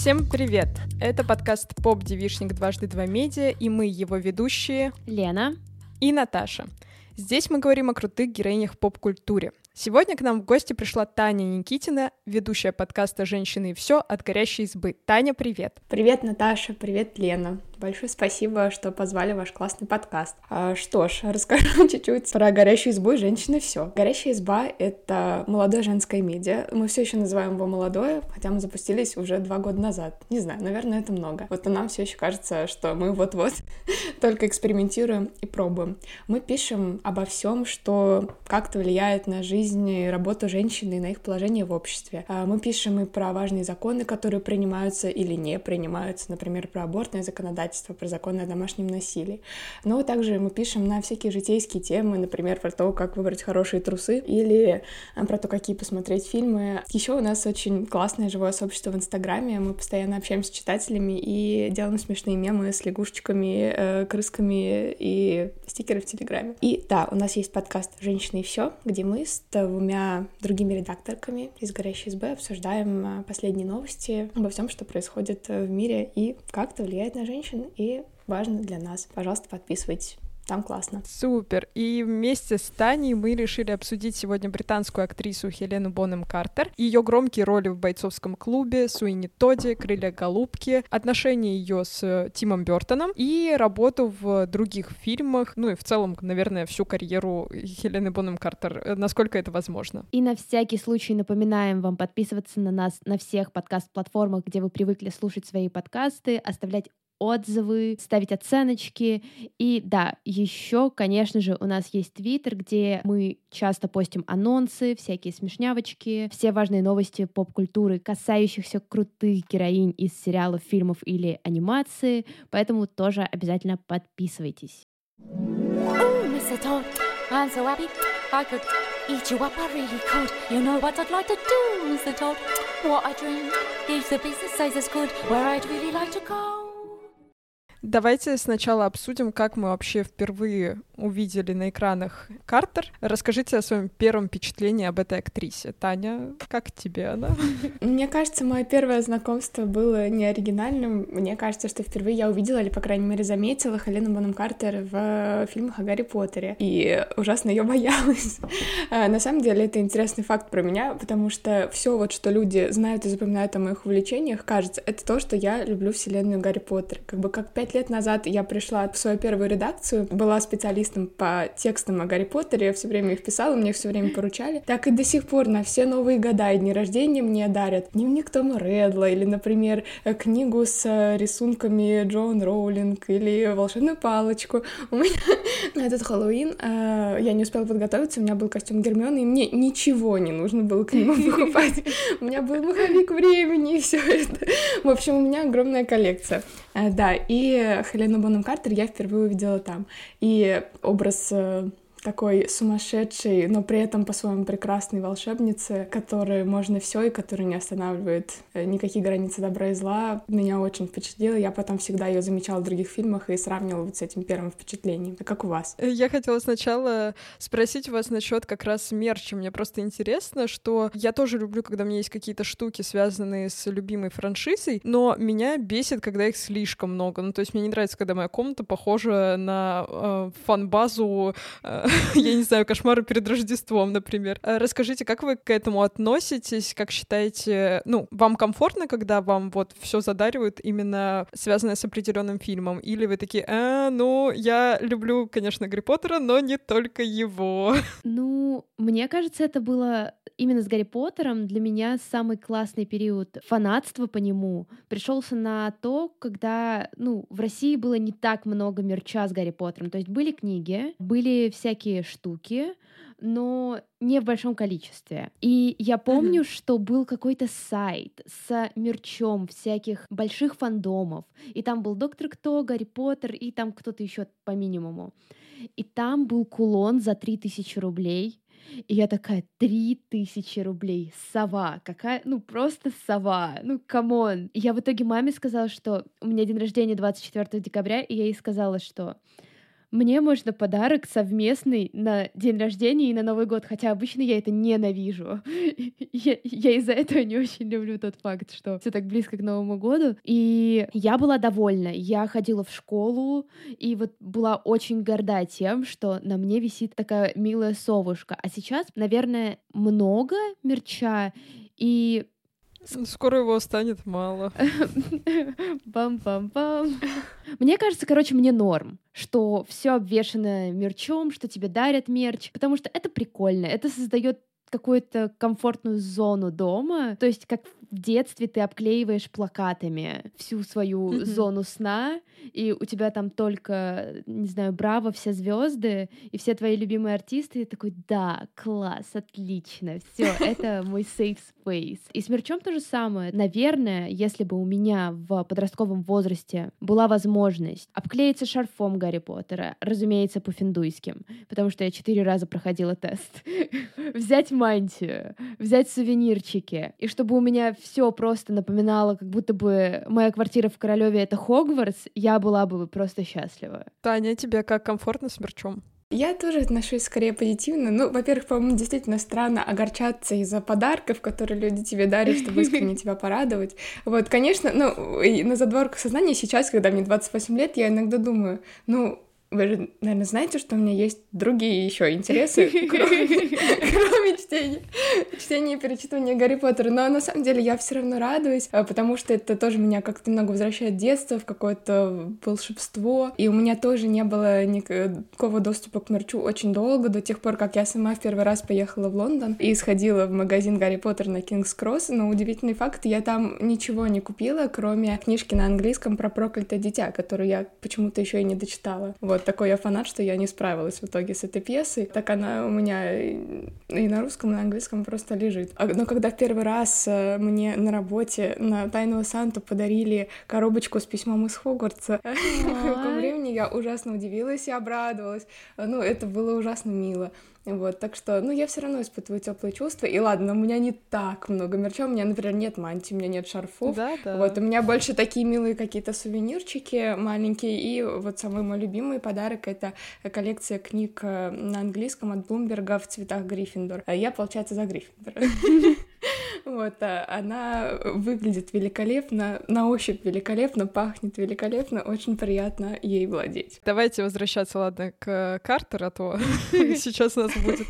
Всем привет! Это подкаст «Поп Девишник дважды два медиа» и мы его ведущие Лена и Наташа. Здесь мы говорим о крутых героинях поп-культуре. Сегодня к нам в гости пришла Таня Никитина, ведущая подкаста «Женщины и все» от «Горящей избы». Таня, привет! Привет, Наташа, привет, Лена. Большое спасибо, что позвали ваш классный подкаст. А, что ж, расскажу чуть-чуть про «Горящую избу» и «Женщины все». «Горящая изба» — это молодое женское медиа. Мы все еще называем его молодое, хотя мы запустились уже два года назад. Не знаю, наверное, это много. Вот нам все еще кажется, что мы вот-вот только экспериментируем и пробуем. Мы пишем обо всем, что как-то влияет на жизнь и работу женщины и на их положение в обществе. А, мы пишем и про важные законы, которые принимаются или не принимаются, например, про абортное законодательство, про законы о домашнем насилии. Но также мы пишем на всякие житейские темы, например, про то, как выбрать хорошие трусы или а, про то, какие посмотреть фильмы. Еще у нас очень классное живое сообщество в Инстаграме. Мы постоянно общаемся с читателями и делаем смешные мемы с лягушечками, э, крысками и стикеры в Телеграме. И да, у нас есть подкаст «Женщины и все», где мы с двумя другими редакторками из «Горящей СБ» обсуждаем а, последние новости обо всем, что происходит э, в мире и как это влияет на женщин и важно для нас. Пожалуйста, подписывайтесь. Там классно. Супер. И вместе с Таней мы решили обсудить сегодня британскую актрису Хелену Бонем Картер, ее громкие роли в бойцовском клубе, Суини Тоди, Крылья Голубки, отношения ее с э, Тимом Бертоном и работу в других фильмах, ну и в целом, наверное, всю карьеру Хелены Бонем Картер, э, насколько это возможно. И на всякий случай напоминаем вам подписываться на нас на всех подкаст-платформах, где вы привыкли слушать свои подкасты, оставлять отзывы, ставить оценочки. И да, еще, конечно же, у нас есть Твиттер, где мы часто постим анонсы, всякие смешнявочки, все важные новости поп-культуры, касающихся крутых героинь из сериалов, фильмов или анимации. Поэтому тоже обязательно подписывайтесь. Could eat Mr. Давайте сначала обсудим, как мы вообще впервые увидели на экранах Картер. Расскажите о своем первом впечатлении об этой актрисе. Таня, как тебе она? Мне кажется, мое первое знакомство было не оригинальным. Мне кажется, что впервые я увидела, или, по крайней мере, заметила Хелену Бонем Картер в фильмах о Гарри Поттере. И ужасно ее боялась. А, на самом деле, это интересный факт про меня, потому что все вот, что люди знают и запоминают о моих увлечениях, кажется, это то, что я люблю вселенную Гарри Поттера. Как бы как пять пять лет назад я пришла в свою первую редакцию, была специалистом по текстам о Гарри Поттере, я все время их писала, мне все время поручали. Так и до сих пор на все новые года и дни рождения мне дарят дневник Тома Редла или, например, книгу с рисунками Джоан Роулинг или волшебную палочку. У меня на этот Хэллоуин э, я не успела подготовиться, у меня был костюм Гермионы, и мне ничего не нужно было к нему покупать. У меня был маховик времени и все это. В общем, у меня огромная коллекция. Э, да, и Хелену Бонем Картер я впервые увидела там. И образ э, такой сумасшедшей, но при этом по-своему прекрасной волшебницы, которой можно все и которая не останавливает э, никакие границы добра и зла, меня очень впечатлило. Я потом всегда ее замечала в других фильмах и сравнивала вот с этим первым впечатлением. А как у вас? Э, я хотела сначала спросить вас насчет как раз мерча. Мне просто интересно, что я тоже люблю, когда у меня есть какие-то штуки, связанные с любимой франшизой, но меня бесит, когда их слишком много. Ну, то есть мне не нравится, когда моя комната похожа на э, фан-базу я не знаю, кошмары перед Рождеством, например. А расскажите, как вы к этому относитесь, как считаете, ну, вам комфортно, когда вам вот все задаривают именно связанное с определенным фильмом, или вы такие, а, ну, я люблю, конечно, Гарри Поттера, но не только его. Ну, мне кажется, это было именно с Гарри Поттером для меня самый классный период фанатства по нему пришелся на то, когда, ну, в России было не так много мерча с Гарри Поттером. То есть были книги, были всякие штуки, но не в большом количестве. И я помню, mm-hmm. что был какой-то сайт с мерчом всяких больших фандомов. И там был Доктор Кто, Гарри Поттер, и там кто-то еще по минимуму. И там был кулон за 3000 рублей и я такая, три тысячи рублей, сова, какая, ну просто сова, ну come on. Я в итоге маме сказала, что у меня день рождения 24 декабря, и я ей сказала, что мне можно подарок совместный на день рождения и на Новый год, хотя обычно я это ненавижу. я, я из-за этого не очень люблю тот факт, что все так близко к Новому году. И я была довольна. Я ходила в школу и вот была очень горда тем, что на мне висит такая милая совушка. А сейчас, наверное, много мерча, и Скоро его станет мало. Бам-бам-бам. Мне кажется, короче, мне норм, что все обвешено мерчом, что тебе дарят мерч, потому что это прикольно, это создает какую-то комфортную зону дома. То есть, как в детстве ты обклеиваешь плакатами всю свою mm-hmm. зону сна, и у тебя там только, не знаю, браво, все звезды, и все твои любимые артисты, и такой, да, класс, отлично, все, это мой safe space. И с мерчом то же самое. Наверное, если бы у меня в подростковом возрасте была возможность обклеиться шарфом Гарри Поттера, разумеется, по-финдуйским, потому что я четыре раза проходила тест, взять мантию, взять сувенирчики, и чтобы у меня все просто напоминало, как будто бы моя квартира в Королеве это Хогвартс, я была бы просто счастлива. Таня, тебе как комфортно с мерчом? Я тоже отношусь скорее позитивно. Ну, во-первых, по-моему, действительно странно огорчаться из-за подарков, которые люди тебе дарят, чтобы искренне тебя порадовать. Вот, конечно, ну, на задворках сознания сейчас, когда мне 28 лет, я иногда думаю, ну, вы же, наверное, знаете, что у меня есть другие еще интересы, кроме чтения, чтения и перечитывания Гарри Поттера. Но на самом деле я все равно радуюсь, а, потому что это тоже меня как-то немного возвращает в детство, в какое-то волшебство. И у меня тоже не было никакого доступа к мерчу очень долго, до тех пор, как я сама в первый раз поехала в Лондон и сходила в магазин Гарри Поттер на Кингс Кросс. Но удивительный факт, я там ничего не купила, кроме книжки на английском про проклятое дитя, которую я почему-то еще и не дочитала. Вот вот такой я фанат, что я не справилась в итоге с этой пьесой. Так она у меня и на русском, и на английском просто лежит. А, но когда в первый раз э, мне на работе на Тайного Санту подарили коробочку с письмом из Хогвартса, в каком времени я ужасно удивилась и обрадовалась. Ну, это было ужасно мило. Вот, так что, ну, я все равно испытываю теплые чувства. И ладно, у меня не так много мерча. У меня, например, нет мантии, у меня нет шарфов. Да, да. Вот, у меня больше такие милые какие-то сувенирчики маленькие. И вот самый мой любимый подарок — это коллекция книг э, на английском от Блумберга в цветах Гриффиндор. А я, получается, за Гриффиндор. Вот, а она выглядит великолепно, на ощупь великолепно, пахнет великолепно, очень приятно ей владеть. Давайте возвращаться, ладно, к Картеру, а то сейчас у нас будет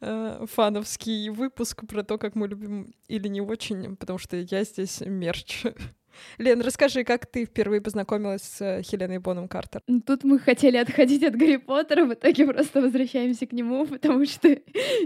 э, фановский выпуск про то, как мы любим или не очень, потому что я здесь мерч. Лен, расскажи, как ты впервые познакомилась с э, Хеленой Боном Картер? Ну, тут мы хотели отходить от Гарри Поттера, в итоге просто возвращаемся к нему, потому что,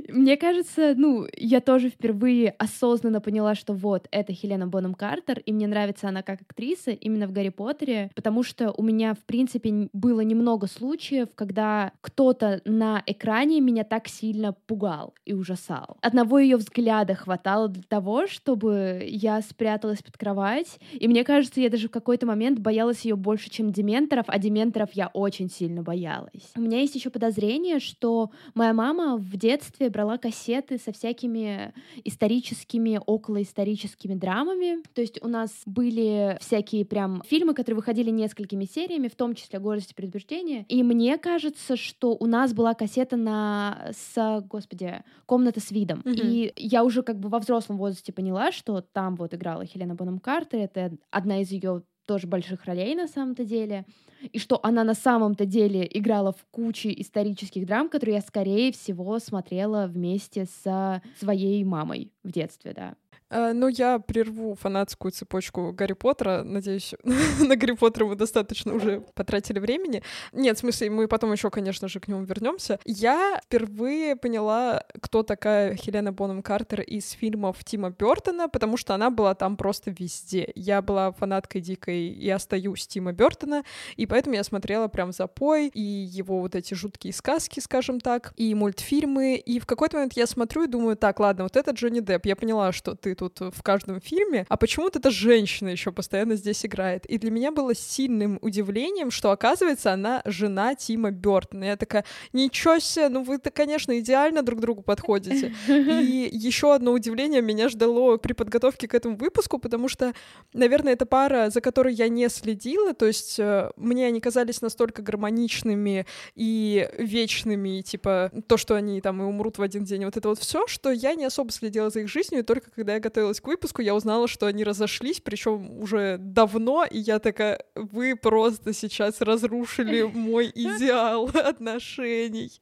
мне кажется, ну, я тоже впервые осознанно поняла, что вот, это Хелена Боном Картер, и мне нравится она как актриса именно в Гарри Поттере, потому что у меня, в принципе, было немного случаев, когда кто-то на экране меня так сильно пугал и ужасал. Одного ее взгляда хватало для того, чтобы я спряталась под кровать и мне кажется, я даже в какой-то момент боялась ее больше, чем дементоров, а дементоров я очень сильно боялась. У меня есть еще подозрение, что моя мама в детстве брала кассеты со всякими историческими, околоисторическими драмами. То есть у нас были всякие прям фильмы, которые выходили несколькими сериями, в том числе «Гордость и предубеждение». И мне кажется, что у нас была кассета на с, господи, «Комната с видом». Mm-hmm. И я уже как бы во взрослом возрасте поняла, что там вот играла Хелена Боном Картер, это одна из ее тоже больших ролей на самом-то деле, и что она на самом-то деле играла в куче исторических драм, которые я, скорее всего, смотрела вместе со своей мамой в детстве, да. Э, ну, я прерву фанатскую цепочку Гарри Поттера. Надеюсь, на Гарри Поттера мы достаточно уже потратили времени. Нет, в смысле, мы потом еще, конечно же, к нему вернемся. Я впервые поняла, кто такая Хелена Бонем Картер из фильмов Тима Бертона, потому что она была там просто везде. Я была фанаткой дикой и остаюсь Тима Бертона, и поэтому я смотрела прям запой и его вот эти жуткие сказки, скажем так, и мультфильмы. И в какой-то момент я смотрю и думаю, так, ладно, вот это Джонни Депп. Я поняла, что ты тут тут в каждом фильме, а почему-то эта женщина еще постоянно здесь играет. И для меня было сильным удивлением, что, оказывается, она жена Тима Бертона. Я такая, ничего себе, ну вы-то, конечно, идеально друг другу подходите. И еще одно удивление меня ждало при подготовке к этому выпуску, потому что, наверное, это пара, за которой я не следила, то есть э, мне они казались настолько гармоничными и вечными, и, типа то, что они там и умрут в один день, вот это вот все, что я не особо следила за их жизнью, и только когда я готовилась к выпуску, я узнала, что они разошлись, причем уже давно, и я такая, вы просто сейчас разрушили мой идеал отношений.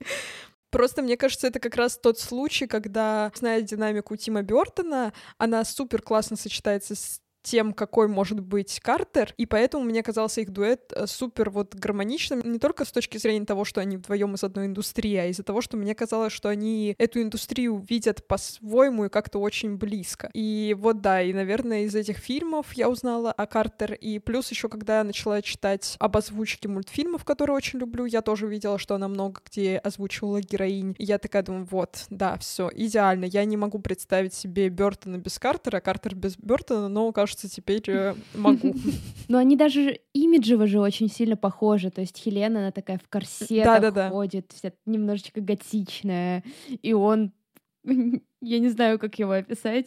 Просто мне кажется, это как раз тот случай, когда, зная динамику Тима Бертона, она супер классно сочетается с тем, какой может быть Картер, и поэтому мне казался их дуэт э, супер вот гармоничным, не только с точки зрения того, что они вдвоем из одной индустрии, а из-за того, что мне казалось, что они эту индустрию видят по-своему и как-то очень близко. И вот да, и, наверное, из этих фильмов я узнала о Картер, и плюс еще, когда я начала читать об озвучке мультфильмов, которые очень люблю, я тоже видела, что она много где озвучивала героинь, и я такая думаю, вот, да, все, идеально, я не могу представить себе Бертона без Картера, Картер без Бертона, но, кажется, кажется, теперь э, могу. Но они даже имиджево же очень сильно похожи. То есть Хелена, она такая в корсетах ходит, вся немножечко готичная. И он я не знаю, как его описать,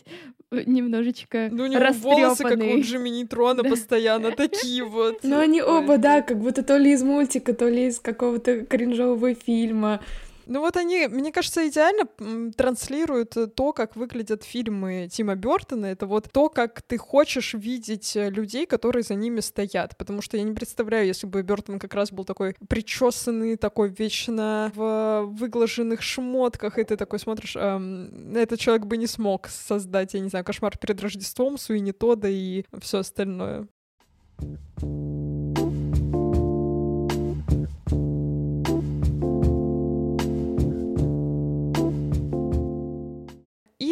немножечко Ну, у него волосы, как у Джимми Нейтрона, постоянно такие вот. Ну, они оба, да, как будто то ли из мультика, то ли из какого-то кринжового фильма. Ну вот они, мне кажется, идеально транслируют э, то, как выглядят фильмы Тима Бертона. Это вот то, как ты хочешь видеть э, людей, которые за ними стоят. Потому что я не представляю, если бы Бертон как раз был такой причесанный, такой вечно в выглаженных шмотках, и ты такой смотришь, эм, этот человек бы не смог создать, я не знаю, кошмар перед Рождеством, Суини Тода и все остальное. И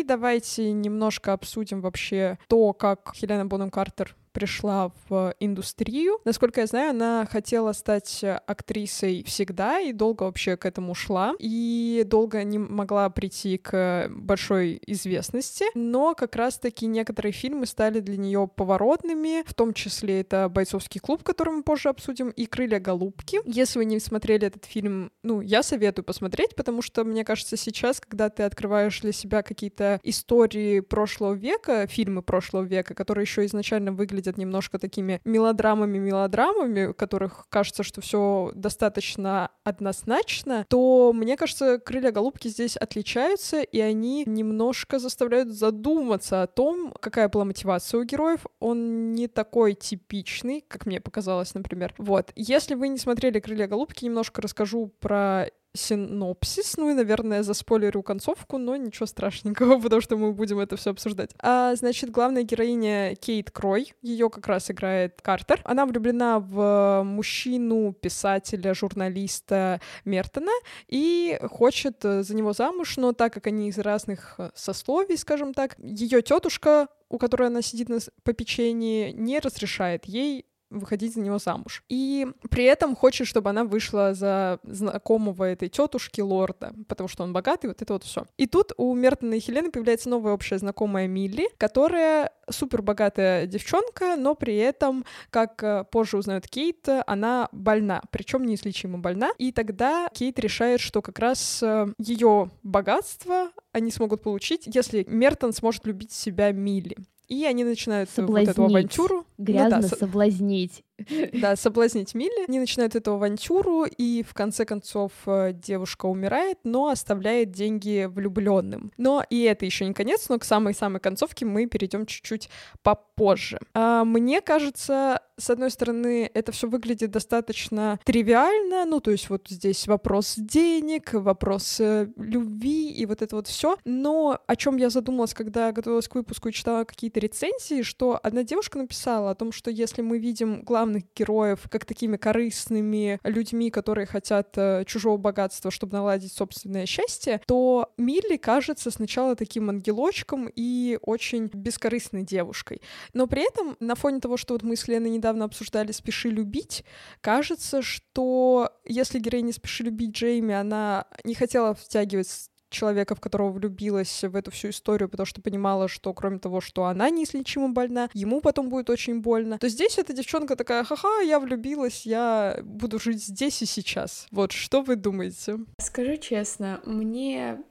давайте немножко обсудим вообще то, как Хелена Бонем Картер пришла в индустрию. Насколько я знаю, она хотела стать актрисой всегда и долго вообще к этому шла. И долго не могла прийти к большой известности. Но как раз-таки некоторые фильмы стали для нее поворотными. В том числе это «Бойцовский клуб», который мы позже обсудим, и «Крылья голубки». Если вы не смотрели этот фильм, ну, я советую посмотреть, потому что, мне кажется, сейчас, когда ты открываешь для себя какие-то истории прошлого века, фильмы прошлого века, которые еще изначально выглядят выглядят немножко такими мелодрамами-мелодрамами, которых кажется, что все достаточно однозначно, то, мне кажется, «Крылья голубки» здесь отличаются, и они немножко заставляют задуматься о том, какая была мотивация у героев. Он не такой типичный, как мне показалось, например. Вот. Если вы не смотрели «Крылья голубки», немножко расскажу про синопсис, ну и, наверное, за заспойлерю концовку, но ничего страшненького, потому что мы будем это все обсуждать. А, значит, главная героиня Кейт Крой, ее как раз играет Картер. Она влюблена в мужчину, писателя, журналиста Мертона и хочет за него замуж, но так как они из разных сословий, скажем так, ее тетушка у которой она сидит на попечении, не разрешает ей выходить за него замуж. И при этом хочет, чтобы она вышла за знакомого этой тетушки лорда, потому что он богатый, вот это вот все. И тут у Мертона и Хелены появляется новая общая знакомая Милли, которая супер богатая девчонка, но при этом, как э, позже узнает Кейт, она больна, причем неизлечимо больна. И тогда Кейт решает, что как раз э, ее богатство они смогут получить, если Мертон сможет любить себя Милли. И они начинают вот эту авантюру. Грязно ну, да, соблазнить. Да, соблазнить Милли. Они начинают эту авантюру, и в конце концов э, девушка умирает, но оставляет деньги влюбленным. Но и это еще не конец, но к самой-самой концовке мы перейдем чуть-чуть попозже. А, мне кажется, с одной стороны, это все выглядит достаточно тривиально, ну, то есть вот здесь вопрос денег, вопрос э, любви и вот это вот все. Но о чем я задумалась, когда готовилась к выпуску и читала какие-то рецензии, что одна девушка написала о том, что если мы видим главных героев как такими корыстными людьми, которые хотят э, чужого богатства, чтобы наладить собственное счастье, то Милли кажется сначала таким ангелочком и очень бескорыстной девушкой. Но при этом на фоне того, что вот мы с Леной недавно обсуждали «Спеши любить», кажется, что если героиня «Спеши любить» Джейми, она не хотела втягивать человека, в которого влюбилась в эту всю историю, потому что понимала, что кроме того, что она неизлечимо больна, ему потом будет очень больно, то здесь эта девчонка такая, ха-ха, я влюбилась, я буду жить здесь и сейчас. Вот, что вы думаете? Скажу честно, мне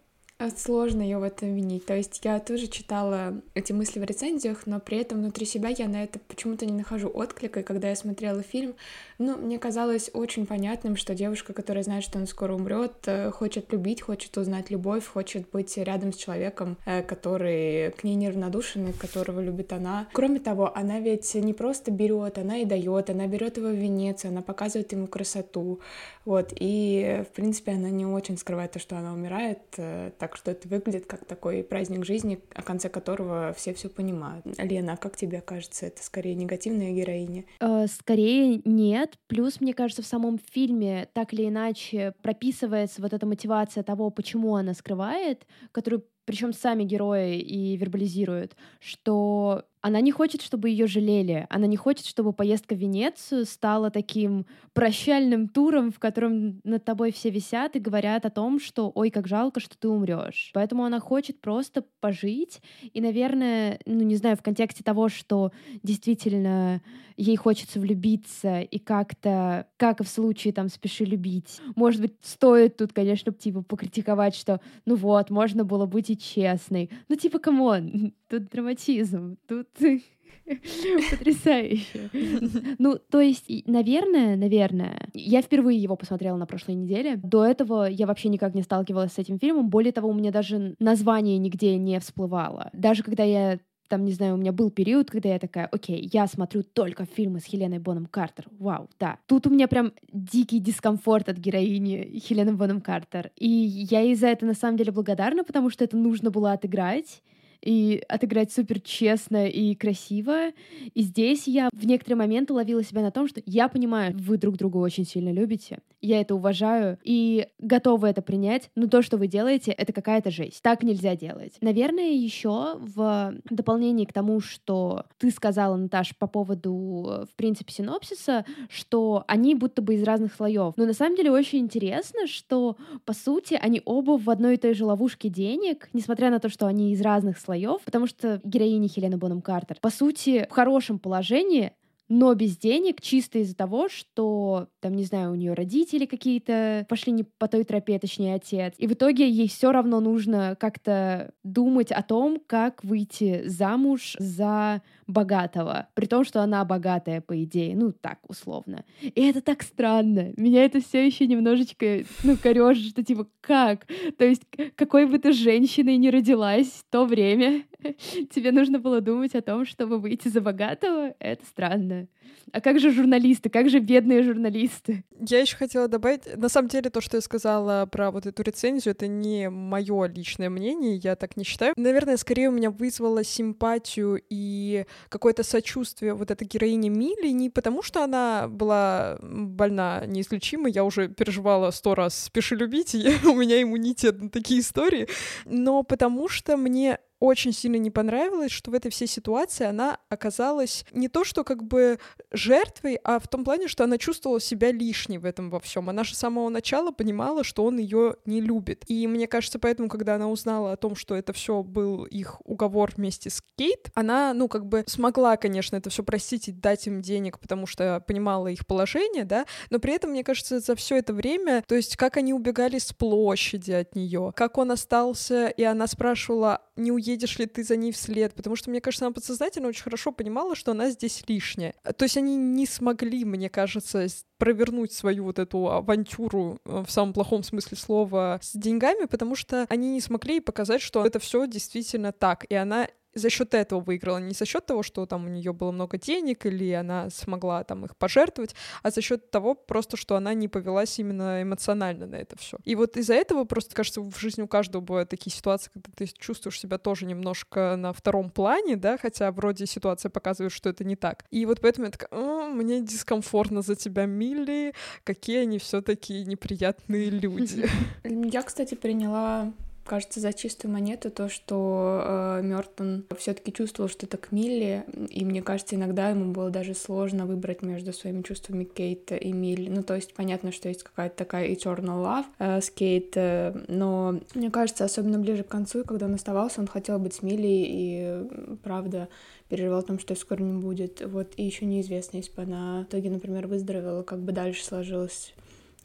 сложно ее в этом винить. То есть я тоже читала эти мысли в рецензиях, но при этом внутри себя я на это почему-то не нахожу отклика. И когда я смотрела фильм, ну, мне казалось очень понятным, что девушка, которая знает, что она скоро умрет, э, хочет любить, хочет узнать любовь, хочет быть рядом с человеком, э, который к ней неравнодушен и которого любит она. Кроме того, она ведь не просто берет, она и дает, она берет его в Венецию, она показывает ему красоту, вот, и, в принципе, она не очень скрывает то, что она умирает, э, так так что это выглядит как такой праздник жизни, о конце которого все все понимают. Лена, а как тебе кажется, это скорее негативная героиня? Э, скорее нет. Плюс, мне кажется, в самом фильме так или иначе прописывается вот эта мотивация того, почему она скрывает, которую причем сами герои и вербализируют, что она не хочет, чтобы ее жалели, она не хочет, чтобы поездка в Венецию стала таким прощальным туром, в котором над тобой все висят и говорят о том, что ой, как жалко, что ты умрешь. Поэтому она хочет просто пожить и, наверное, ну не знаю, в контексте того, что действительно ей хочется влюбиться и как-то, как и в случае там «Спеши любить», может быть, стоит тут, конечно, типа покритиковать, что ну вот, можно было быть и честной. Ну типа, come on, тут драматизм, тут Потрясающе. Ну, то есть, наверное, наверное, я впервые его посмотрела на прошлой неделе. До этого я вообще никак не сталкивалась с этим фильмом. Более того, у меня даже название нигде не всплывало. Даже когда я там, не знаю, у меня был период, когда я такая, окей, я смотрю только фильмы с Хеленой Боном Картер. Вау, да. Тут у меня прям дикий дискомфорт от героини Хелены Боном Картер. И я ей за это на самом деле благодарна, потому что это нужно было отыграть и отыграть супер честно и красиво. И здесь я в некоторые моменты ловила себя на том, что я понимаю, вы друг друга очень сильно любите, я это уважаю и готова это принять, но то, что вы делаете, это какая-то жесть. Так нельзя делать. Наверное, еще в дополнение к тому, что ты сказала, Наташ, по поводу, в принципе, синопсиса, что они будто бы из разных слоев. Но на самом деле очень интересно, что, по сути, они оба в одной и той же ловушке денег, несмотря на то, что они из разных слоев, слоев, потому что героиня Хелена Боном Картер, по сути, в хорошем положении, но без денег, чисто из-за того, что, там, не знаю, у нее родители какие-то пошли не по той тропе, точнее, отец. И в итоге ей все равно нужно как-то думать о том, как выйти замуж за богатого, при том, что она богатая, по идее, ну, так, условно. И это так странно. Меня это все еще немножечко, ну, корежит, что типа, как? То есть, какой бы ты женщиной не родилась в то время, тебе нужно было думать о том, чтобы выйти за богатого? Это странно. А как же журналисты? Как же бедные журналисты? Я еще хотела добавить, на самом деле, то, что я сказала про вот эту рецензию, это не мое личное мнение, я так не считаю. Наверное, скорее у меня вызвало симпатию и какое-то сочувствие вот эта героиня Мили, не потому что она была больна неизлечимо, я уже переживала сто раз «Спеши любить», и у меня иммунитет на такие истории, но потому что мне очень сильно не понравилось, что в этой всей ситуации она оказалась не то, что как бы жертвой, а в том плане, что она чувствовала себя лишней в этом во всем. Она же с самого начала понимала, что он ее не любит. И мне кажется, поэтому, когда она узнала о том, что это все был их уговор вместе с Кейт, она, ну, как бы смогла, конечно, это все простить и дать им денег, потому что понимала их положение, да, но при этом, мне кажется, за все это время, то есть как они убегали с площади от нее, как он остался, и она спрашивала, не уедешь ли ты за ней вслед, потому что, мне кажется, она подсознательно очень хорошо понимала, что она здесь лишняя. То есть они не смогли, мне кажется, провернуть свою вот эту авантюру э, в самом плохом смысле слова с деньгами, потому что они не смогли показать, что это все действительно так, и она за счет этого выиграла, не за счет того, что там у нее было много денег или она смогла там их пожертвовать, а за счет того просто, что она не повелась именно эмоционально на это все. И вот из-за этого просто кажется в жизни у каждого бывают такие ситуации, когда ты чувствуешь себя тоже немножко на втором плане, да, хотя вроде ситуация показывает, что это не так. И вот поэтому я такая, мне дискомфортно за тебя, Милли, какие они все таки неприятные люди. Я, кстати, приняла кажется, за чистую монету то, что э, Мертон все-таки чувствовал что-то к Милли, и мне кажется, иногда ему было даже сложно выбрать между своими чувствами Кейта и Милли. Ну, то есть понятно, что есть какая-то такая eternal love э, с Кейт, э, но мне кажется, особенно ближе к концу, когда он оставался, он хотел быть с Милли, и правда переживал о том, что скоро не будет. Вот, и еще неизвестно, если бы она в итоге, например, выздоровела, как бы дальше сложилось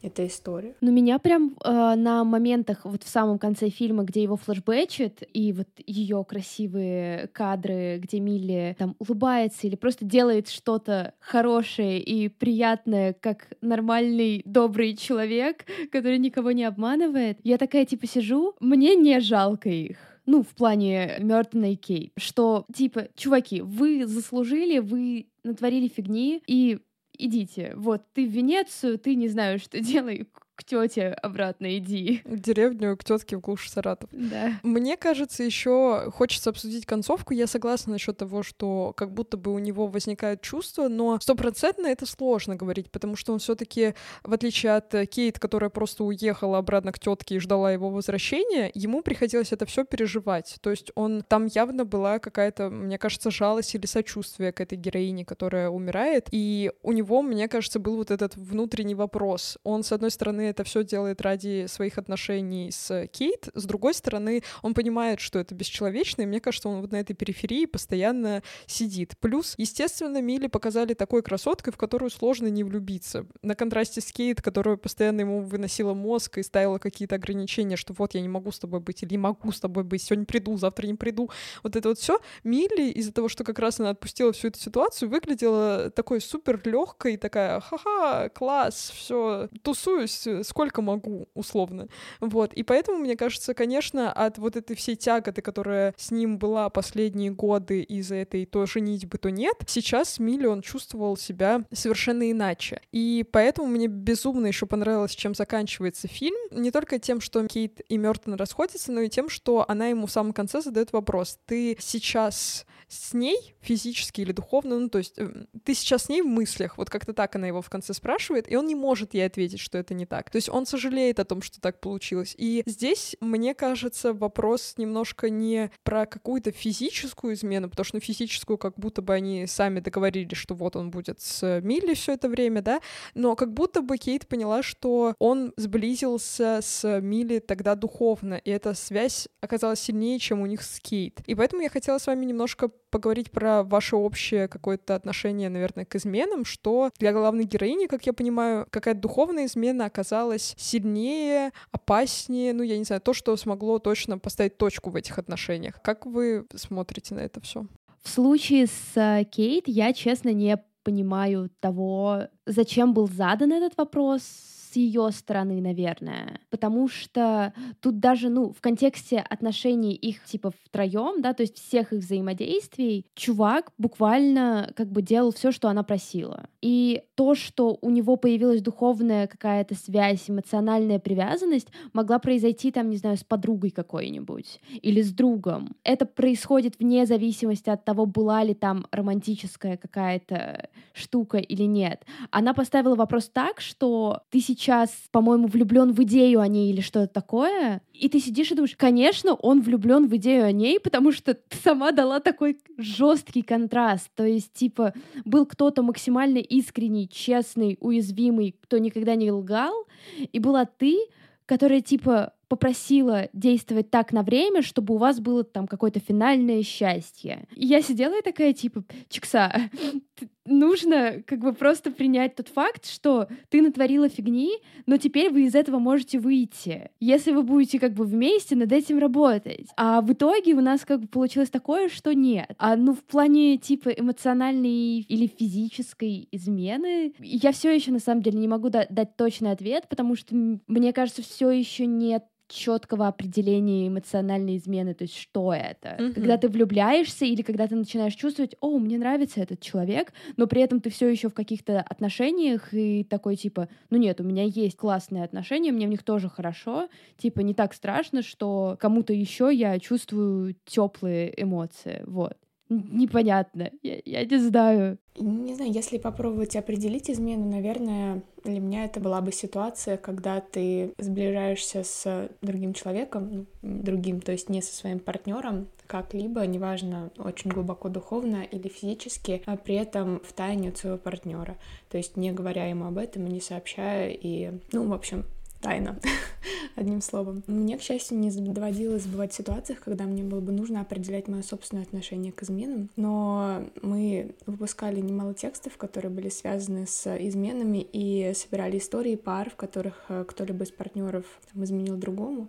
эта история. Ну, меня прям э, на моментах вот в самом конце фильма, где его флешбэчит, и вот ее красивые кадры, где Милли там улыбается или просто делает что-то хорошее и приятное, как нормальный, добрый человек, который никого не обманывает, я такая типа сижу, мне не жалко их ну, в плане Мёртона и Кейт, что, типа, чуваки, вы заслужили, вы натворили фигни, и идите, вот, ты в Венецию, ты не знаю, что делай, к тете обратно иди. В деревню к тетке в глушь Саратов. Да. Мне кажется, еще хочется обсудить концовку. Я согласна насчет того, что как будто бы у него возникают чувства, но стопроцентно это сложно говорить, потому что он все-таки, в отличие от Кейт, которая просто уехала обратно к тетке и ждала его возвращения, ему приходилось это все переживать. То есть он там явно была какая-то, мне кажется, жалость или сочувствие к этой героине, которая умирает. И у него, мне кажется, был вот этот внутренний вопрос. Он, с одной стороны, это все делает ради своих отношений с Кейт, с другой стороны, он понимает, что это бесчеловечно, и мне кажется, он вот на этой периферии постоянно сидит. Плюс, естественно, Милли показали такой красоткой, в которую сложно не влюбиться. На контрасте с Кейт, которая постоянно ему выносила мозг и ставила какие-то ограничения, что вот я не могу с тобой быть или не могу с тобой быть, сегодня приду, завтра не приду. Вот это вот все. Милли из-за того, что как раз она отпустила всю эту ситуацию, выглядела такой супер легкой, такая, ха-ха, класс, все, тусуюсь сколько могу, условно. Вот. И поэтому, мне кажется, конечно, от вот этой всей тяготы, которая с ним была последние годы из-за этой то женитьбы, то нет, сейчас Милли он чувствовал себя совершенно иначе. И поэтому мне безумно еще понравилось, чем заканчивается фильм. Не только тем, что Кейт и Мертон расходятся, но и тем, что она ему в самом конце задает вопрос. Ты сейчас с ней физически или духовно, ну, то есть э, ты сейчас с ней в мыслях, вот как-то так она его в конце спрашивает, и он не может ей ответить, что это не так. То есть он сожалеет о том, что так получилось. И здесь, мне кажется, вопрос немножко не про какую-то физическую измену, потому что ну, физическую как будто бы они сами договорились, что вот он будет с Милли все это время, да, но как будто бы Кейт поняла, что он сблизился с Милли тогда духовно, и эта связь оказалась сильнее, чем у них с Кейт. И поэтому я хотела с вами немножко поговорить про ваше общее какое-то отношение, наверное, к изменам, что для главной героини, как я понимаю, какая-то духовная измена оказалась сильнее, опаснее, ну, я не знаю, то, что смогло точно поставить точку в этих отношениях. Как вы смотрите на это все? В случае с э, Кейт я, честно, не понимаю того, зачем был задан этот вопрос, с ее стороны, наверное. Потому что тут даже, ну, в контексте отношений их, типа, втроем, да, то есть всех их взаимодействий, чувак буквально как бы делал все, что она просила. И то, что у него появилась духовная какая-то связь, эмоциональная привязанность, могла произойти, там, не знаю, с подругой какой-нибудь или с другом. Это происходит вне зависимости от того, была ли там романтическая какая-то штука или нет. Она поставила вопрос так, что ты сейчас сейчас, по-моему, влюблен в идею о ней или что-то такое, и ты сидишь и думаешь, конечно, он влюблен в идею о ней, потому что ты сама дала такой жесткий контраст. То есть, типа, был кто-то максимально искренний, честный, уязвимый, кто никогда не лгал, и была ты, которая, типа, попросила действовать так на время, чтобы у вас было там какое-то финальное счастье. И я сидела и такая, типа, Чикса, нужно как бы просто принять тот факт, что ты натворила фигни, но теперь вы из этого можете выйти, если вы будете как бы вместе над этим работать. А в итоге у нас как бы получилось такое, что нет. А ну в плане типа эмоциональной или физической измены я все еще на самом деле не могу дать точный ответ, потому что мне кажется, все еще нет четкого определения эмоциональной измены, то есть что это. Mm-hmm. Когда ты влюбляешься или когда ты начинаешь чувствовать, о, мне нравится этот человек, но при этом ты все еще в каких-то отношениях и такой типа, ну нет, у меня есть классные отношения, мне в них тоже хорошо, типа не так страшно, что кому-то еще я чувствую теплые эмоции, вот. Непонятно. Я, я не знаю. Не знаю, если попробовать определить измену, наверное, для меня это была бы ситуация, когда ты сближаешься с другим человеком, другим, то есть не со своим партнером, как-либо, неважно, очень глубоко духовно или физически, а при этом в тайне своего партнера. То есть не говоря ему об этом не сообщая, и, ну, в общем, тайна, одним словом. Мне, к счастью, не доводилось бывать в ситуациях, когда мне было бы нужно определять мое собственное отношение к изменам, но мы выпускали немало текстов, которые были связаны с изменами, и собирали истории пар, в которых э, кто-либо из партнеров изменил другому,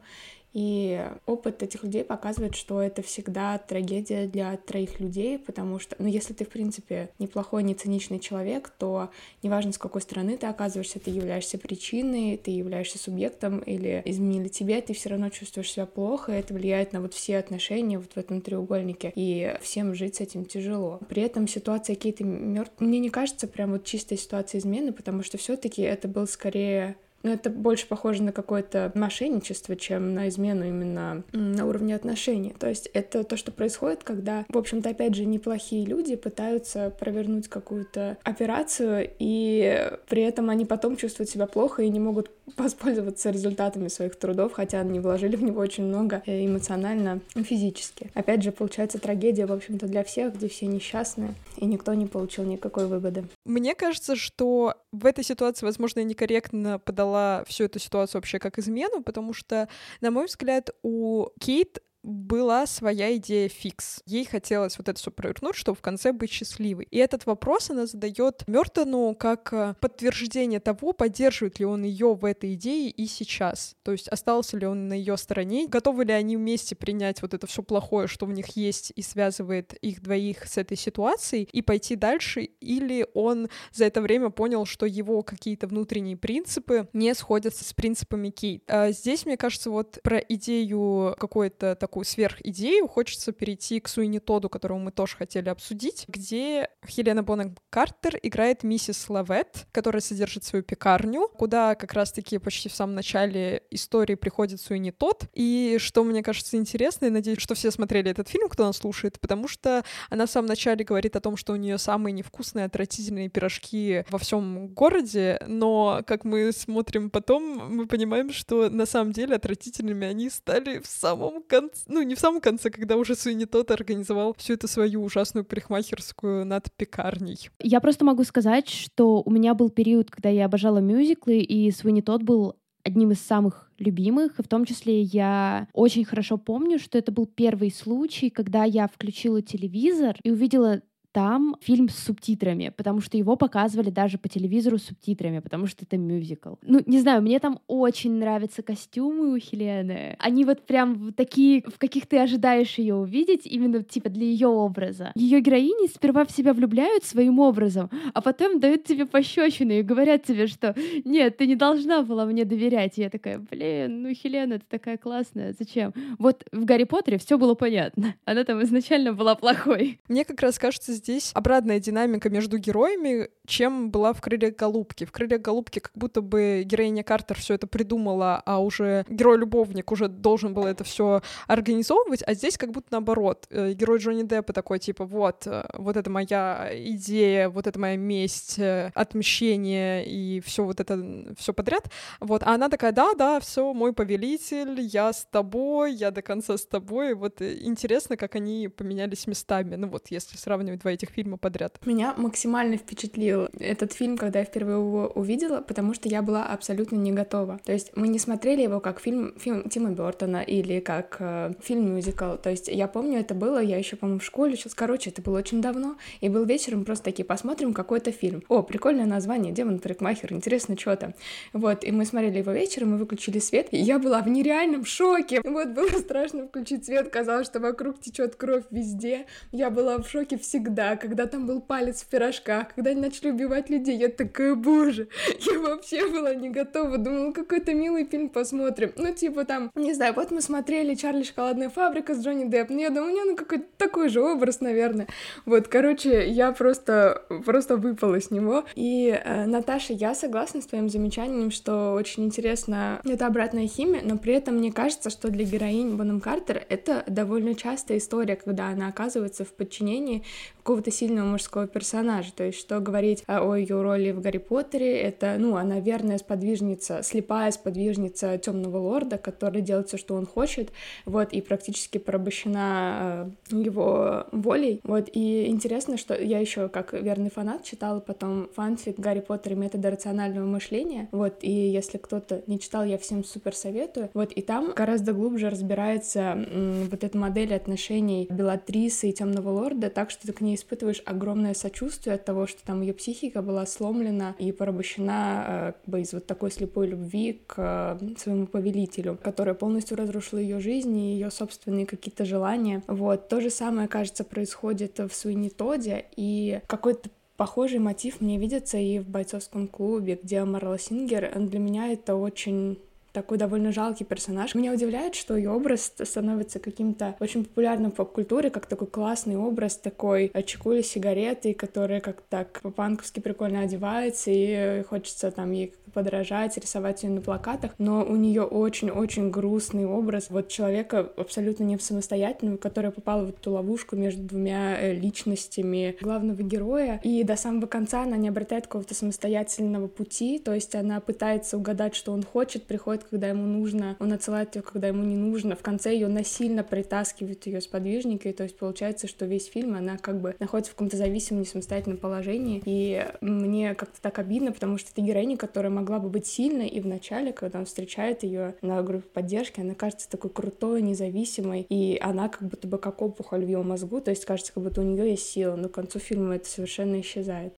и опыт этих людей показывает, что это всегда трагедия для троих людей, потому что, ну, если ты, в принципе, неплохой, не циничный человек, то неважно, с какой стороны ты оказываешься, ты являешься причиной, ты являешься субъектом или изменили тебе, ты все равно чувствуешь себя плохо, и это влияет на вот все отношения вот в этом треугольнике, и всем жить с этим тяжело. При этом ситуация Кейта мертв... Мне не кажется прям вот чистая ситуация измены, потому что все таки это был скорее но это больше похоже на какое-то мошенничество, чем на измену именно на уровне отношений. То есть это то, что происходит, когда, в общем-то, опять же, неплохие люди пытаются провернуть какую-то операцию, и при этом они потом чувствуют себя плохо и не могут воспользоваться результатами своих трудов, хотя они вложили в него очень много э, эмоционально, физически. Опять же, получается трагедия, в общем-то, для всех, где все несчастные, и никто не получил никакой выгоды. Мне кажется, что в этой ситуации, возможно, я некорректно подала подала всю эту ситуацию вообще как измену, потому что, на мой взгляд, у Кейт была своя идея фикс. Ей хотелось вот это все провернуть, чтобы в конце быть счастливой. И этот вопрос она задает Мертону как э, подтверждение того, поддерживает ли он ее в этой идее и сейчас. То есть остался ли он на ее стороне, готовы ли они вместе принять вот это все плохое, что в них есть и связывает их двоих с этой ситуацией, и пойти дальше, или он за это время понял, что его какие-то внутренние принципы не сходятся с принципами Кейт. А здесь, мне кажется, вот про идею какой-то такую сверхидею, хочется перейти к Суини Тоду, которого мы тоже хотели обсудить, где Хелена Бонем Картер играет миссис Лавет, которая содержит свою пекарню, куда как раз-таки почти в самом начале истории приходит Суини Тод. И что мне кажется интересно, и надеюсь, что все смотрели этот фильм, кто нас слушает, потому что она в самом начале говорит о том, что у нее самые невкусные, отвратительные пирожки во всем городе, но как мы смотрим потом, мы понимаем, что на самом деле отвратительными они стали в самом конце ну, не в самом конце, когда уже Суини Тот организовал всю эту свою ужасную парикмахерскую над пекарней. Я просто могу сказать, что у меня был период, когда я обожала мюзиклы, и Суини Тот был одним из самых любимых, и в том числе я очень хорошо помню, что это был первый случай, когда я включила телевизор и увидела там фильм с субтитрами, потому что его показывали даже по телевизору с субтитрами, потому что это мюзикл. Ну, не знаю, мне там очень нравятся костюмы у Хелены. Они вот прям такие, в каких ты ожидаешь ее увидеть, именно типа для ее образа. Ее героини сперва в себя влюбляют своим образом, а потом дают тебе пощечину и говорят тебе, что нет, ты не должна была мне доверять. И я такая, блин, ну Хелена, ты такая классная, зачем? Вот в Гарри Поттере все было понятно. Она там изначально была плохой. Мне как раз кажется, здесь обратная динамика между героями, чем была в «Крыльях голубки». В «Крыльях голубки» как будто бы героиня Картер все это придумала, а уже герой-любовник уже должен был это все организовывать, а здесь как будто наоборот. Э, герой Джонни Деппа такой, типа, вот, э, вот это моя идея, вот это моя месть, э, отмщение и все вот это, все подряд. Вот, а она такая, да, да, все, мой повелитель, я с тобой, я до конца с тобой. Вот интересно, как они поменялись местами. Ну вот, если сравнивать два этих фильма подряд. Меня максимально впечатлил этот фильм, когда я впервые его увидела, потому что я была абсолютно не готова. То есть мы не смотрели его как фильм, фильм Тима Бертона или как э, фильм-мюзикл. То есть я помню, это было, я еще, по-моему, в школе, сейчас, короче, это было очень давно, и был вечером просто такие, посмотрим какой-то фильм. О, прикольное название, Демон Парикмахер, интересно, что там. Вот, и мы смотрели его вечером, мы выключили свет, и я была в нереальном шоке. Вот, было страшно включить свет, казалось, что вокруг течет кровь везде. Я была в шоке всегда да, когда там был палец в пирожках, когда они начали убивать людей, я такая, боже, я вообще была не готова, думала, какой-то милый фильм посмотрим. Ну, типа там, не знаю, вот мы смотрели «Чарли шоколадная фабрика» с Джонни Депп, ну, я думаю, у него ну, какой-то такой же образ, наверное. Вот, короче, я просто, просто выпала с него. И, э, Наташа, я согласна с твоим замечанием, что очень интересно это обратная химия, но при этом мне кажется, что для героинь Бонем Картер это довольно частая история, когда она оказывается в подчинении какого-то сильного мужского персонажа. То есть, что говорить о ее роли в Гарри Поттере, это, ну, она верная сподвижница, слепая сподвижница темного лорда, который делает все, что он хочет, вот, и практически порабощена э, его волей. Вот, и интересно, что я еще как верный фанат читала потом фанфик Гарри Поттер и методы рационального мышления, вот, и если кто-то не читал, я всем супер советую, вот, и там гораздо глубже разбирается вот эта модель отношений Белатрисы и темного лорда, так что ты к ней испытываешь огромное сочувствие от того, что там ее психика была сломлена и порабощена э, как бы из вот такой слепой любви к э, своему повелителю, которая полностью разрушила ее жизнь и ее собственные какие-то желания. Вот. То же самое, кажется, происходит в Суини Тоде, и какой-то Похожий мотив мне видится и в бойцовском клубе, где Марла Сингер. Для меня это очень такой довольно жалкий персонаж. Меня удивляет, что ее образ становится каким-то очень популярным в поп-культуре, как такой классный образ такой чекули сигареты, которая как так по-панковски прикольно одевается, и хочется там ей подражать, рисовать ее на плакатах, но у нее очень-очень грустный образ. Вот человека абсолютно не самостоятельного, который попал в эту ловушку между двумя э, личностями главного героя, и до самого конца она не обретает какого-то самостоятельного пути, то есть она пытается угадать, что он хочет, приходит, когда ему нужно, он отсылает ее, когда ему не нужно, в конце ее насильно притаскивают ее сподвижники, то есть получается, что весь фильм она как бы находится в каком-то зависимом, несамостоятельном положении, и мне как-то так обидно, потому что это героиня, которая могла бы быть сильной, и в начале, когда он встречает ее на группе поддержки, она кажется такой крутой, независимой, и она как будто бы как опухоль в ее мозгу, то есть кажется, как будто у нее есть сила, но к концу фильма это совершенно исчезает.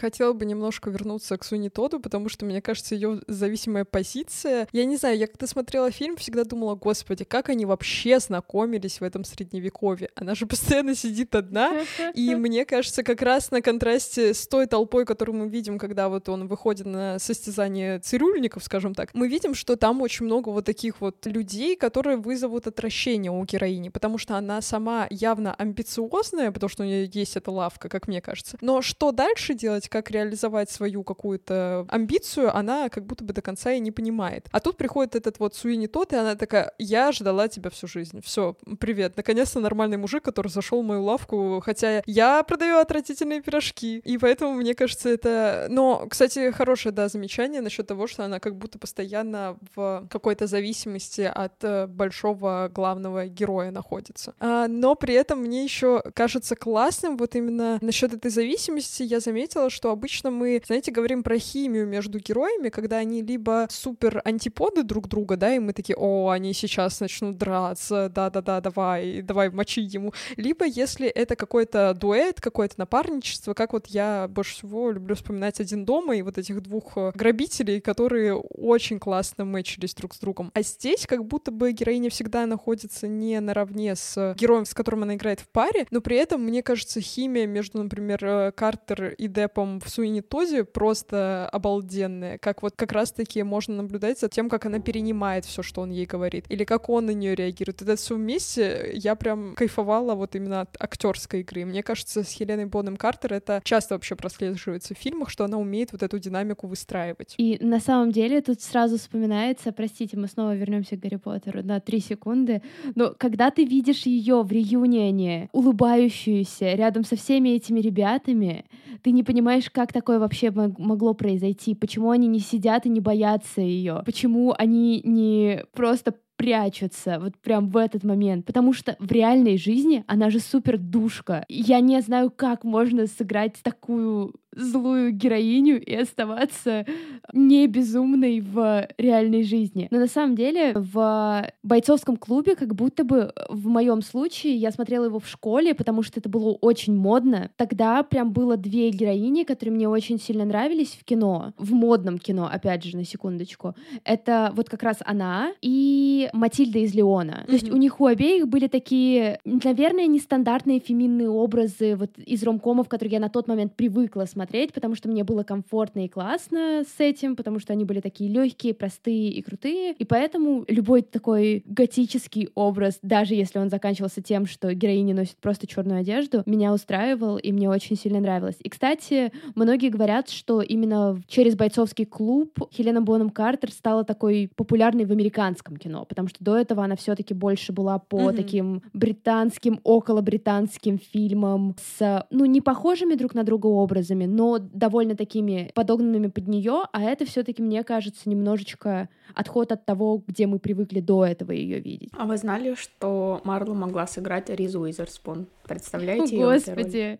Хотела бы немножко вернуться к Суни Тоду, потому что, мне кажется, ее зависимая позиция... Я не знаю, я когда смотрела фильм, всегда думала, господи, как они вообще знакомились в этом средневековье? Она же постоянно сидит одна, и мне кажется, как раз на контрасте с той толпой, которую мы видим, когда вот он выходит на состязание цирюльников, скажем так, мы видим, что там очень много вот таких вот людей, которые вызовут отвращение у героини, потому что она сама явно амбициозная, потому что у нее есть эта лавка, как мне кажется. Но что дальше делать, как реализовать свою какую-то амбицию, она как будто бы до конца и не понимает. А тут приходит этот вот Суини тот, и она такая, я ждала тебя всю жизнь. Все, привет, наконец-то нормальный мужик, который зашел в мою лавку, хотя я продаю отвратительные пирожки. И поэтому, мне кажется, это... Но, кстати, хорошее, да, замечание насчет того, что она как будто постоянно в какой-то зависимости от э, большого главного героя находится. А, но при этом мне еще кажется классным вот именно насчет этой зависимости я заметила, что что обычно мы, знаете, говорим про химию между героями, когда они либо супер антиподы друг друга, да, и мы такие, о, они сейчас начнут драться, да-да-да, давай, давай мочи ему. Либо если это какой-то дуэт, какое-то напарничество, как вот я больше всего люблю вспоминать «Один дома» и вот этих двух э, грабителей, которые очень классно мэчились друг с другом. А здесь как будто бы героиня всегда находится не наравне с героем, с которым она играет в паре, но при этом, мне кажется, химия между, например, э, Картер и Депом в Суини Тозе просто обалденная. Как вот как раз-таки можно наблюдать за тем, как она перенимает все, что он ей говорит, или как он на нее реагирует. Это все вместе я прям кайфовала вот именно от актерской игры. Мне кажется, с Хеленой Бонем Картер это часто вообще прослеживается в фильмах, что она умеет вот эту динамику выстраивать. И на самом деле тут сразу вспоминается, простите, мы снова вернемся к Гарри Поттеру на три секунды, но когда ты видишь ее в реюнионе, улыбающуюся рядом со всеми этими ребятами, ты не понимаешь, понимаешь, как такое вообще могло произойти? Почему они не сидят и не боятся ее? Почему они не просто прячутся вот прям в этот момент, потому что в реальной жизни она же супер душка. Я не знаю, как можно сыграть такую злую героиню и оставаться не безумной в реальной жизни. Но на самом деле в бойцовском клубе как будто бы в моем случае я смотрела его в школе, потому что это было очень модно. Тогда прям было две героини, которые мне очень сильно нравились в кино, в модном кино, опять же, на секундочку. Это вот как раз она и Матильда из Леона. Mm-hmm. То есть у них у обеих были такие, наверное, нестандартные феминные образы вот из ромкомов, которые я на тот момент привыкла смотреть, потому что мне было комфортно и классно с этим, потому что они были такие легкие, простые и крутые. И поэтому любой такой готический образ, даже если он заканчивался тем, что героини носят просто черную одежду, меня устраивал и мне очень сильно нравилось. И, кстати, многие говорят, что именно через бойцовский клуб Хелена Бонем Картер стала такой популярной в американском кино, потому что до этого она все-таки больше была по mm-hmm. таким британским, около британским фильмам с, ну, не похожими друг на друга образами, но довольно такими подогнанными под нее, а это все-таки, мне кажется, немножечко отход от того, где мы привыкли до этого ее видеть. А вы знали, что Марло могла сыграть Ризу Уизерспун? Представляете ее Господи!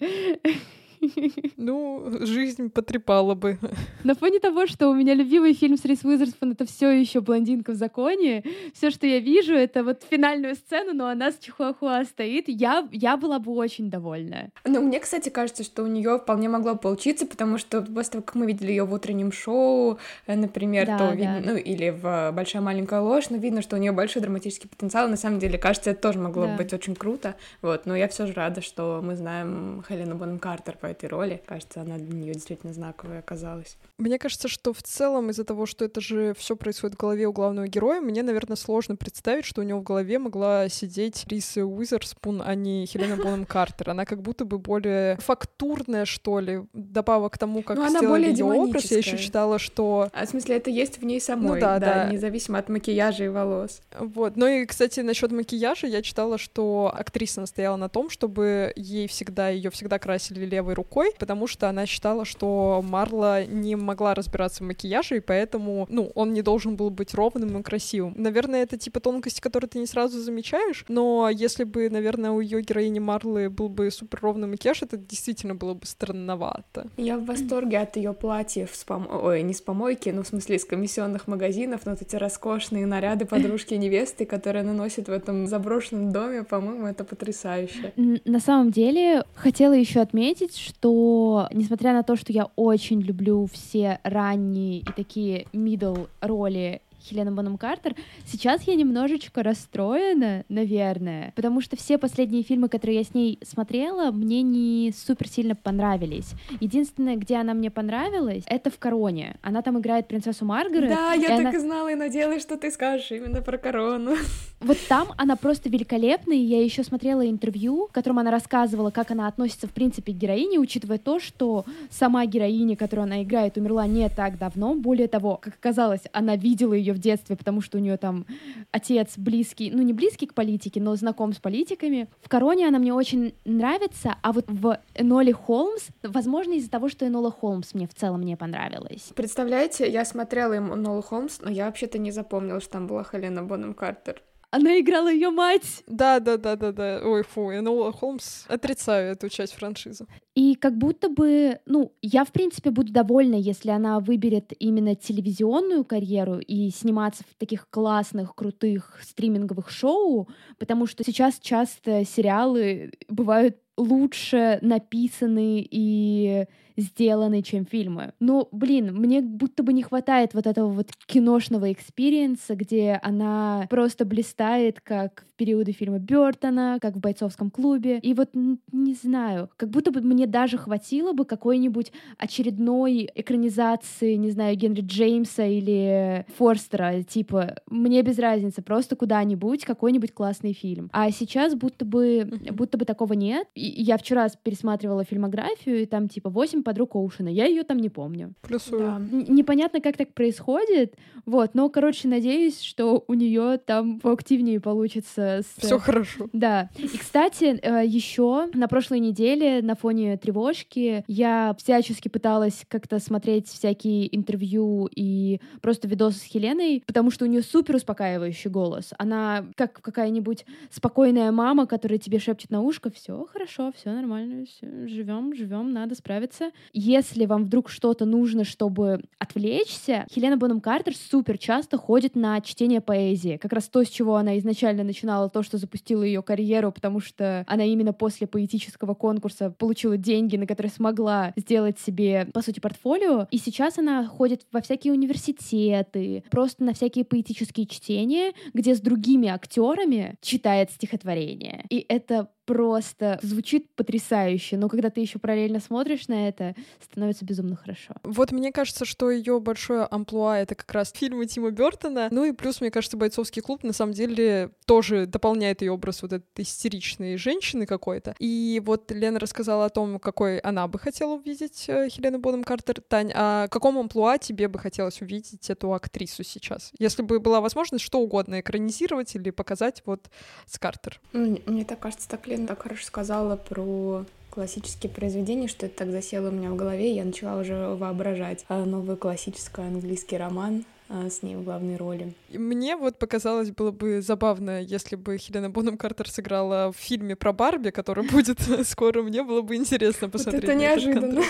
Ну, жизнь потрепала бы. На фоне того, что у меня любимый фильм с Рис Уизерспун — это все еще «Блондинка в законе», все, что я вижу, это вот финальную сцену, но она с Чихуахуа стоит, я, я была бы очень довольна. Ну, мне, кстати, кажется, что у нее вполне могло получиться, потому что после того, как мы видели ее в утреннем шоу, э, например, да, то да. видно, ну, или в «Большая маленькая ложь», но видно, что у нее большой драматический потенциал, на самом деле, кажется, это тоже могло да. быть очень круто, вот, но я все же рада, что мы знаем Хелену Бонем Картер, этой роли. Кажется, она для нее действительно знаковая оказалась. Мне кажется, что в целом из-за того, что это же все происходит в голове у главного героя, мне, наверное, сложно представить, что у него в голове могла сидеть Риса Уизерспун, а не Хелена Бонем Картер. Она как будто бы более фактурная, что ли, добавок к тому, как ну, сделали ее образ. Я еще считала, что... А, в смысле, это есть в ней самой, ну, да, да, да, независимо от макияжа и волос. Вот. Ну и, кстати, насчет макияжа я читала, что актриса настояла на том, чтобы ей всегда, ее всегда красили левой рукой, потому что она считала, что Марла не могла разбираться в макияже, и поэтому, ну, он не должен был быть ровным и красивым. Наверное, это типа тонкости, которые ты не сразу замечаешь, но если бы, наверное, у ее героини Марлы был бы супер ровный макияж, это действительно было бы странновато. Я в восторге от ее платьев с пом... Ой, не с помойки, ну, в смысле, из комиссионных магазинов, но вот эти роскошные наряды подружки невесты, которые она носит в этом заброшенном доме, по-моему, это потрясающе. На самом деле, хотела еще отметить, что несмотря на то, что я очень люблю все ранние и такие middle роли Хелена Боном Картер. Сейчас я немножечко расстроена, наверное, потому что все последние фильмы, которые я с ней смотрела, мне не супер сильно понравились. Единственное, где она мне понравилась, это в «Короне». Она там играет принцессу Маргарет. Да, я так она... и знала и надеялась, что ты скажешь именно про «Корону». Вот там она просто великолепная, и я еще смотрела интервью, в котором она рассказывала, как она относится, в принципе, к героине, учитывая то, что сама героиня, которую она играет, умерла не так давно. Более того, как оказалось, она видела ее в детстве, потому что у нее там отец близкий, ну не близкий к политике, но знаком с политиками. В «Короне» она мне очень нравится, а вот в «Эноле Холмс», возможно, из-за того, что Энола Холмс мне в целом не понравилась. Представляете, я смотрела им Энолу Холмс, но я вообще-то не запомнила, что там была Хелена Бонем Картер. Она играла ее мать. Да, да, да, да, да. Ой, фу, Энола Холмс. Отрицаю эту часть франшизы. И как будто бы, ну, я, в принципе, буду довольна, если она выберет именно телевизионную карьеру и сниматься в таких классных, крутых стриминговых шоу, потому что сейчас часто сериалы бывают лучше написаны и сделаны, чем фильмы. Но, блин, мне будто бы не хватает вот этого вот киношного experience а, где она просто блистает, как в периоды фильма Бертона, как в «Бойцовском клубе». И вот, не знаю, как будто бы мне даже хватило бы какой-нибудь очередной экранизации, не знаю, Генри Джеймса или Форстера, типа, мне без разницы, просто куда-нибудь, какой-нибудь классный фильм. А сейчас будто бы, будто бы такого нет. И я вчера пересматривала фильмографию, и там, типа, 8 подруг Оушена. Я ее там не помню. Плюсую. Да. Непонятно, как так происходит. Вот, но, короче, надеюсь, что у нее там поактивнее получится. С... Все хорошо. Да. И, кстати, э, еще на прошлой неделе на фоне тревожки я всячески пыталась как-то смотреть всякие интервью и просто видосы с Хеленой, потому что у нее супер успокаивающий голос. Она как какая-нибудь спокойная мама, которая тебе шепчет на ушко, все хорошо, все нормально, живем, живем, надо справиться. Если вам вдруг что-то нужно, чтобы отвлечься, Хелена Бонем Картер супер часто ходит на чтение поэзии. Как раз то, с чего она изначально начинала, то, что запустило ее карьеру, потому что она именно после поэтического конкурса получила деньги, на которые смогла сделать себе, по сути, портфолио. И сейчас она ходит во всякие университеты, просто на всякие поэтические чтения, где с другими актерами читает стихотворение. И это просто звучит потрясающе, но когда ты еще параллельно смотришь на это, становится безумно хорошо. Вот мне кажется, что ее большое амплуа это как раз фильмы Тима Бертона. Ну и плюс, мне кажется, бойцовский клуб на самом деле тоже дополняет ее образ вот этой истеричной женщины какой-то. И вот Лена рассказала о том, какой она бы хотела увидеть э, Хелену Бонем Картер. Тань, а каком амплуа тебе бы хотелось увидеть эту актрису сейчас? Если бы была возможность что угодно экранизировать или показать вот с Картер. Мне, мне так кажется, так Лена так хорошо сказала про классические произведения, что это так засело у меня в голове, я начала уже воображать а, новый классический английский роман а, с ней в главной роли. Мне вот показалось было бы забавно, если бы Хелена Бонем Картер сыграла в фильме про Барби, который будет скоро. Мне было бы интересно посмотреть. Вот это неожиданно.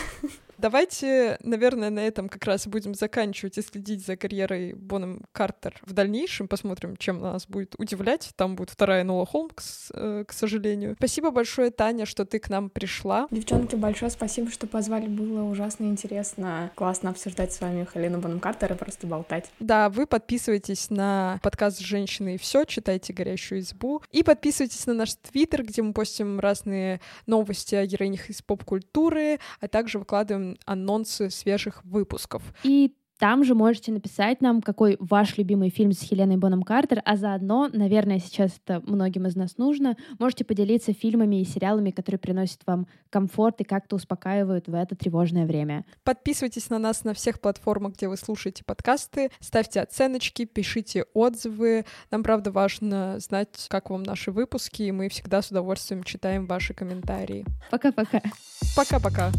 Давайте, наверное, на этом как раз будем заканчивать и следить за карьерой Боном Картер в дальнейшем. Посмотрим, чем нас будет удивлять. Там будет вторая Нола Холмс, э, к сожалению. Спасибо большое, Таня, что ты к нам пришла. Девчонки, большое спасибо, что позвали. Было ужасно интересно. Классно обсуждать с вами Хелену Боном Картер и просто болтать. Да, вы подписывайтесь на подкаст «Женщины и все», читайте «Горящую избу» и подписывайтесь на наш твиттер, где мы постим разные новости о героинях из поп-культуры, а также выкладываем анонсы свежих выпусков. И там же можете написать нам, какой ваш любимый фильм с Хеленой Боном Картер, а заодно, наверное, сейчас это многим из нас нужно, можете поделиться фильмами и сериалами, которые приносят вам комфорт и как-то успокаивают в это тревожное время. Подписывайтесь на нас на всех платформах, где вы слушаете подкасты, ставьте оценочки, пишите отзывы. Нам, правда, важно знать, как вам наши выпуски, и мы всегда с удовольствием читаем ваши комментарии. Пока-пока. Пока-пока.